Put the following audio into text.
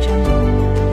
着我